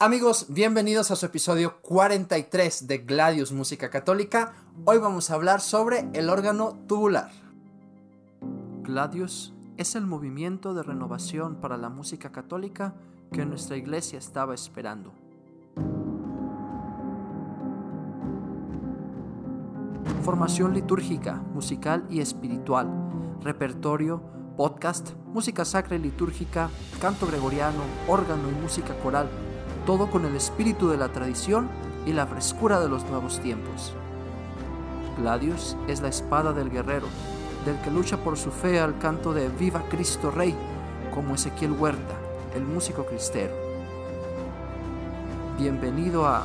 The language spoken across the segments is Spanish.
Amigos, bienvenidos a su episodio 43 de Gladius Música Católica. Hoy vamos a hablar sobre el órgano tubular. Gladius es el movimiento de renovación para la música católica que nuestra iglesia estaba esperando. Formación litúrgica, musical y espiritual, repertorio, podcast, música sacra y litúrgica, canto gregoriano, órgano y música coral todo con el espíritu de la tradición y la frescura de los nuevos tiempos. Gladius es la espada del guerrero, del que lucha por su fe al canto de Viva Cristo Rey, como Ezequiel Huerta, el músico cristero. Bienvenido a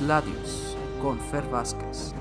Gladius con Fer Vázquez.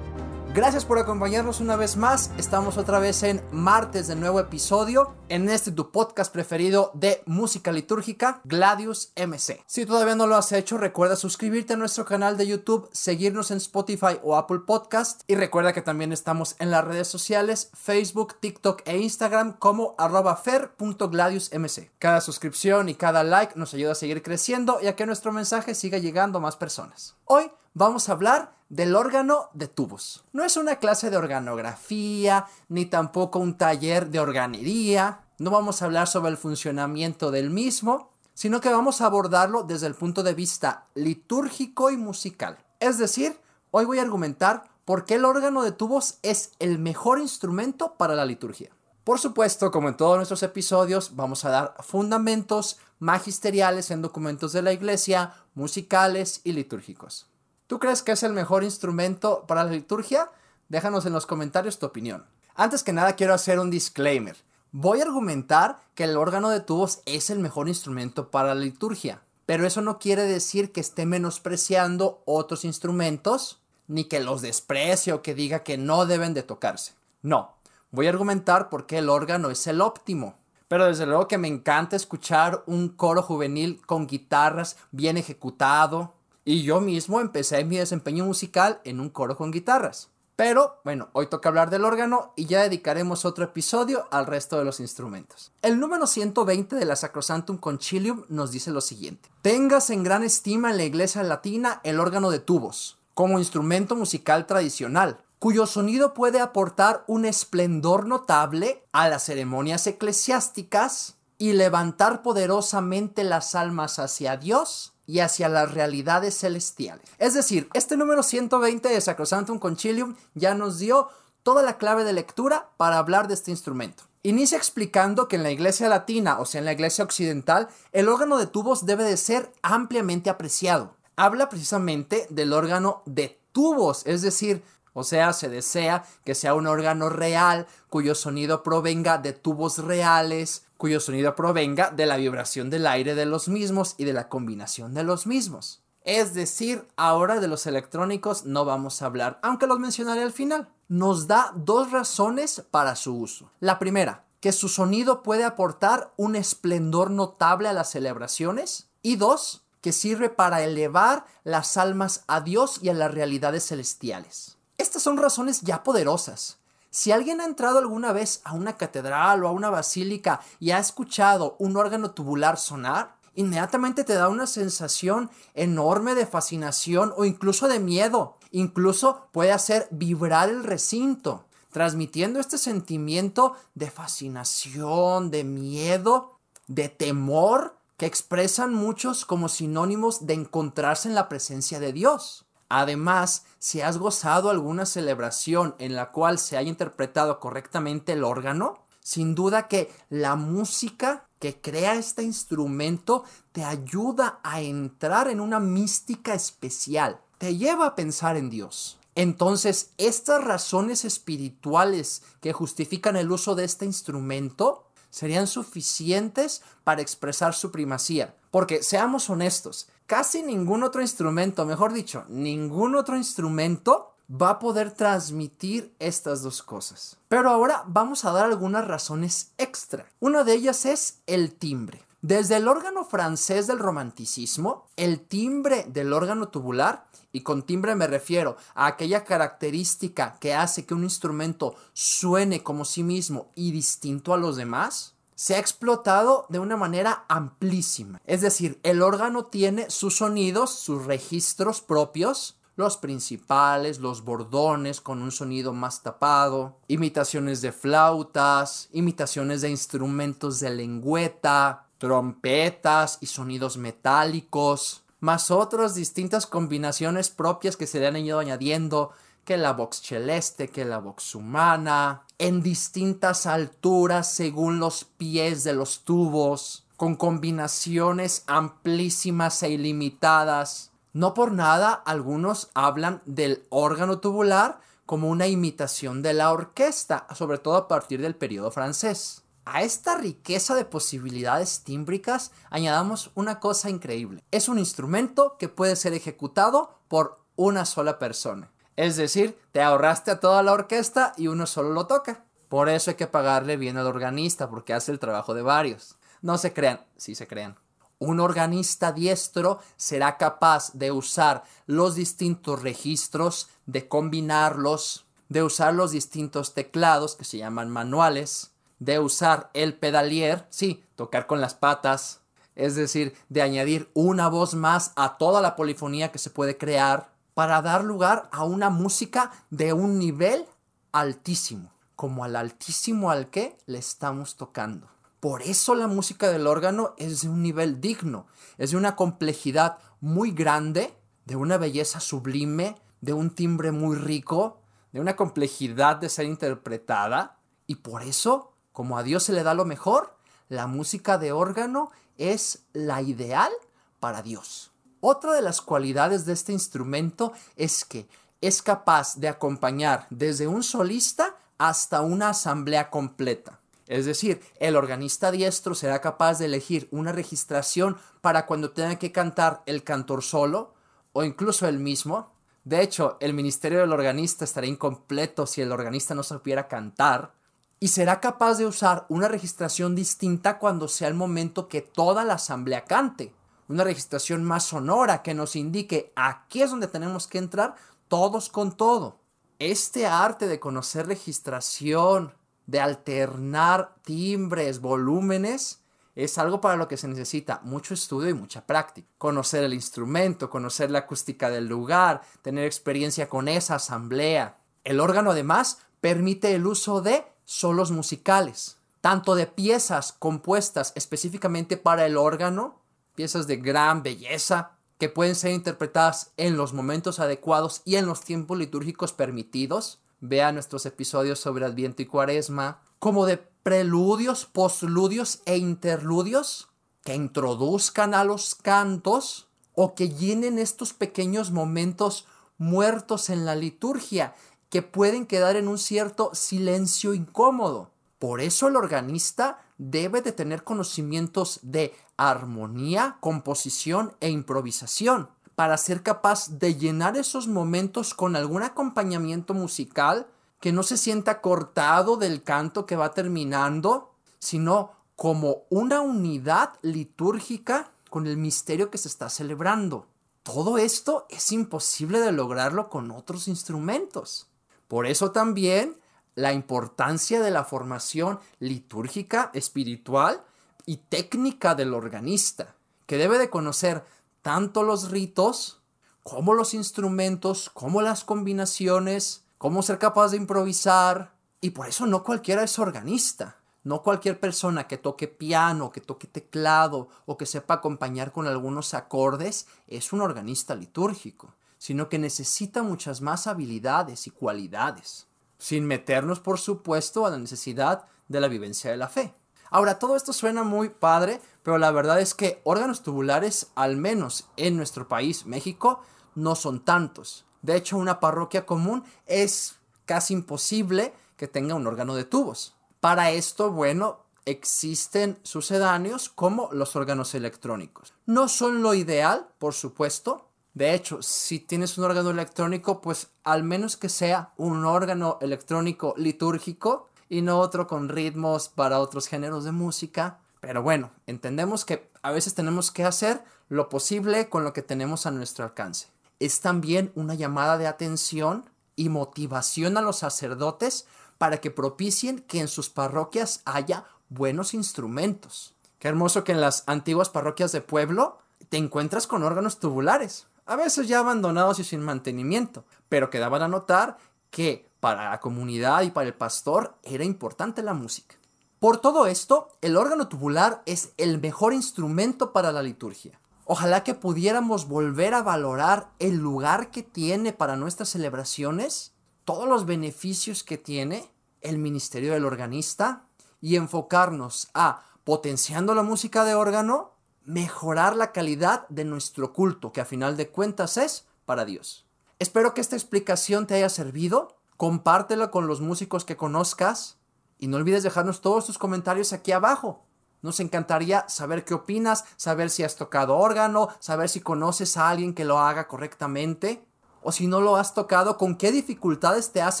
Gracias por acompañarnos una vez más. Estamos otra vez en martes de nuevo episodio en este tu podcast preferido de música litúrgica, Gladius MC. Si todavía no lo has hecho, recuerda suscribirte a nuestro canal de YouTube, seguirnos en Spotify o Apple Podcast y recuerda que también estamos en las redes sociales Facebook, TikTok e Instagram como arroba fer.gladiusmc. Cada suscripción y cada like nos ayuda a seguir creciendo y a que nuestro mensaje siga llegando a más personas. Hoy vamos a hablar del órgano de tubos. No es una clase de organografía, ni tampoco un taller de organería. No vamos a hablar sobre el funcionamiento del mismo, sino que vamos a abordarlo desde el punto de vista litúrgico y musical. Es decir, hoy voy a argumentar por qué el órgano de tubos es el mejor instrumento para la liturgia. Por supuesto, como en todos nuestros episodios, vamos a dar fundamentos magisteriales en documentos de la iglesia, musicales y litúrgicos. ¿Tú crees que es el mejor instrumento para la liturgia? Déjanos en los comentarios tu opinión. Antes que nada quiero hacer un disclaimer. Voy a argumentar que el órgano de tubos es el mejor instrumento para la liturgia, pero eso no quiere decir que esté menospreciando otros instrumentos, ni que los desprecie o que diga que no deben de tocarse. No, voy a argumentar por qué el órgano es el óptimo. Pero desde luego que me encanta escuchar un coro juvenil con guitarras bien ejecutado, y yo mismo empecé mi desempeño musical en un coro con guitarras. Pero bueno, hoy toca hablar del órgano y ya dedicaremos otro episodio al resto de los instrumentos. El número 120 de la Sacrosantum Concilium nos dice lo siguiente: Tengas en gran estima en la iglesia latina el órgano de tubos, como instrumento musical tradicional, cuyo sonido puede aportar un esplendor notable a las ceremonias eclesiásticas y levantar poderosamente las almas hacia Dios y hacia las realidades celestiales. Es decir, este número 120 de Sacrosantum Concilium ya nos dio toda la clave de lectura para hablar de este instrumento. Inicia explicando que en la iglesia latina, o sea, en la iglesia occidental, el órgano de tubos debe de ser ampliamente apreciado. Habla precisamente del órgano de tubos, es decir, o sea, se desea que sea un órgano real cuyo sonido provenga de tubos reales, cuyo sonido provenga de la vibración del aire de los mismos y de la combinación de los mismos. Es decir, ahora de los electrónicos no vamos a hablar, aunque los mencionaré al final. Nos da dos razones para su uso. La primera, que su sonido puede aportar un esplendor notable a las celebraciones. Y dos, que sirve para elevar las almas a Dios y a las realidades celestiales. Estas son razones ya poderosas. Si alguien ha entrado alguna vez a una catedral o a una basílica y ha escuchado un órgano tubular sonar, inmediatamente te da una sensación enorme de fascinación o incluso de miedo. Incluso puede hacer vibrar el recinto, transmitiendo este sentimiento de fascinación, de miedo, de temor que expresan muchos como sinónimos de encontrarse en la presencia de Dios. Además, si has gozado alguna celebración en la cual se haya interpretado correctamente el órgano, sin duda que la música que crea este instrumento te ayuda a entrar en una mística especial, te lleva a pensar en Dios. Entonces, estas razones espirituales que justifican el uso de este instrumento serían suficientes para expresar su primacía. Porque seamos honestos, casi ningún otro instrumento, mejor dicho, ningún otro instrumento va a poder transmitir estas dos cosas. Pero ahora vamos a dar algunas razones extra. Una de ellas es el timbre. Desde el órgano francés del romanticismo, el timbre del órgano tubular, y con timbre me refiero a aquella característica que hace que un instrumento suene como sí mismo y distinto a los demás, se ha explotado de una manera amplísima. Es decir, el órgano tiene sus sonidos, sus registros propios, los principales, los bordones con un sonido más tapado, imitaciones de flautas, imitaciones de instrumentos de lengüeta, trompetas y sonidos metálicos, más otras distintas combinaciones propias que se le han ido añadiendo, que la vox celeste, que la vox humana, en distintas alturas según los pies de los tubos, con combinaciones amplísimas e ilimitadas. No por nada algunos hablan del órgano tubular como una imitación de la orquesta, sobre todo a partir del periodo francés. A esta riqueza de posibilidades tímbricas añadamos una cosa increíble. Es un instrumento que puede ser ejecutado por una sola persona. Es decir, te ahorraste a toda la orquesta y uno solo lo toca. Por eso hay que pagarle bien al organista, porque hace el trabajo de varios. No se crean, sí se crean. Un organista diestro será capaz de usar los distintos registros, de combinarlos, de usar los distintos teclados que se llaman manuales, de usar el pedalier, sí, tocar con las patas, es decir, de añadir una voz más a toda la polifonía que se puede crear para dar lugar a una música de un nivel altísimo, como al altísimo al que le estamos tocando. Por eso la música del órgano es de un nivel digno, es de una complejidad muy grande, de una belleza sublime, de un timbre muy rico, de una complejidad de ser interpretada, y por eso, como a Dios se le da lo mejor, la música de órgano es la ideal para Dios. Otra de las cualidades de este instrumento es que es capaz de acompañar desde un solista hasta una asamblea completa. Es decir, el organista diestro será capaz de elegir una registración para cuando tenga que cantar el cantor solo o incluso el mismo. De hecho, el ministerio del organista estaría incompleto si el organista no supiera cantar. Y será capaz de usar una registración distinta cuando sea el momento que toda la asamblea cante una registración más sonora que nos indique aquí es donde tenemos que entrar todos con todo. Este arte de conocer registración, de alternar timbres, volúmenes, es algo para lo que se necesita mucho estudio y mucha práctica. Conocer el instrumento, conocer la acústica del lugar, tener experiencia con esa asamblea. El órgano además permite el uso de solos musicales, tanto de piezas compuestas específicamente para el órgano, piezas de gran belleza que pueden ser interpretadas en los momentos adecuados y en los tiempos litúrgicos permitidos. Vea nuestros episodios sobre Adviento y Cuaresma, como de preludios, postludios e interludios que introduzcan a los cantos o que llenen estos pequeños momentos muertos en la liturgia que pueden quedar en un cierto silencio incómodo. Por eso el organista debe de tener conocimientos de armonía, composición e improvisación para ser capaz de llenar esos momentos con algún acompañamiento musical que no se sienta cortado del canto que va terminando, sino como una unidad litúrgica con el misterio que se está celebrando. Todo esto es imposible de lograrlo con otros instrumentos. Por eso también la importancia de la formación litúrgica, espiritual y técnica del organista, que debe de conocer tanto los ritos como los instrumentos, como las combinaciones, cómo ser capaz de improvisar. Y por eso no cualquiera es organista. No cualquier persona que toque piano, que toque teclado o que sepa acompañar con algunos acordes es un organista litúrgico, sino que necesita muchas más habilidades y cualidades sin meternos, por supuesto, a la necesidad de la vivencia de la fe. Ahora, todo esto suena muy padre, pero la verdad es que órganos tubulares, al menos en nuestro país, México, no son tantos. De hecho, una parroquia común es casi imposible que tenga un órgano de tubos. Para esto, bueno, existen sucedáneos como los órganos electrónicos. No son lo ideal, por supuesto, de hecho, si tienes un órgano electrónico, pues al menos que sea un órgano electrónico litúrgico y no otro con ritmos para otros géneros de música. Pero bueno, entendemos que a veces tenemos que hacer lo posible con lo que tenemos a nuestro alcance. Es también una llamada de atención y motivación a los sacerdotes para que propicien que en sus parroquias haya buenos instrumentos. Qué hermoso que en las antiguas parroquias de pueblo te encuentras con órganos tubulares, a veces ya abandonados y sin mantenimiento, pero que daban a notar que para la comunidad y para el pastor era importante la música. Por todo esto, el órgano tubular es el mejor instrumento para la liturgia. Ojalá que pudiéramos volver a valorar el lugar que tiene para nuestras celebraciones, todos los beneficios que tiene el ministerio del organista y enfocarnos a potenciando la música de órgano, mejorar la calidad de nuestro culto, que a final de cuentas es para Dios. Espero que esta explicación te haya servido. Compártelo con los músicos que conozcas y no olvides dejarnos todos tus comentarios aquí abajo. Nos encantaría saber qué opinas, saber si has tocado órgano, saber si conoces a alguien que lo haga correctamente o si no lo has tocado, con qué dificultades te has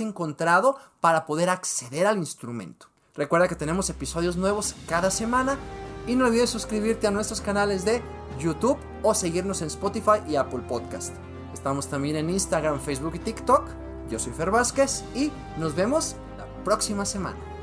encontrado para poder acceder al instrumento. Recuerda que tenemos episodios nuevos cada semana y no olvides suscribirte a nuestros canales de YouTube o seguirnos en Spotify y Apple Podcast. Estamos también en Instagram, Facebook y TikTok. Yo soy Fer Vázquez y nos vemos la próxima semana.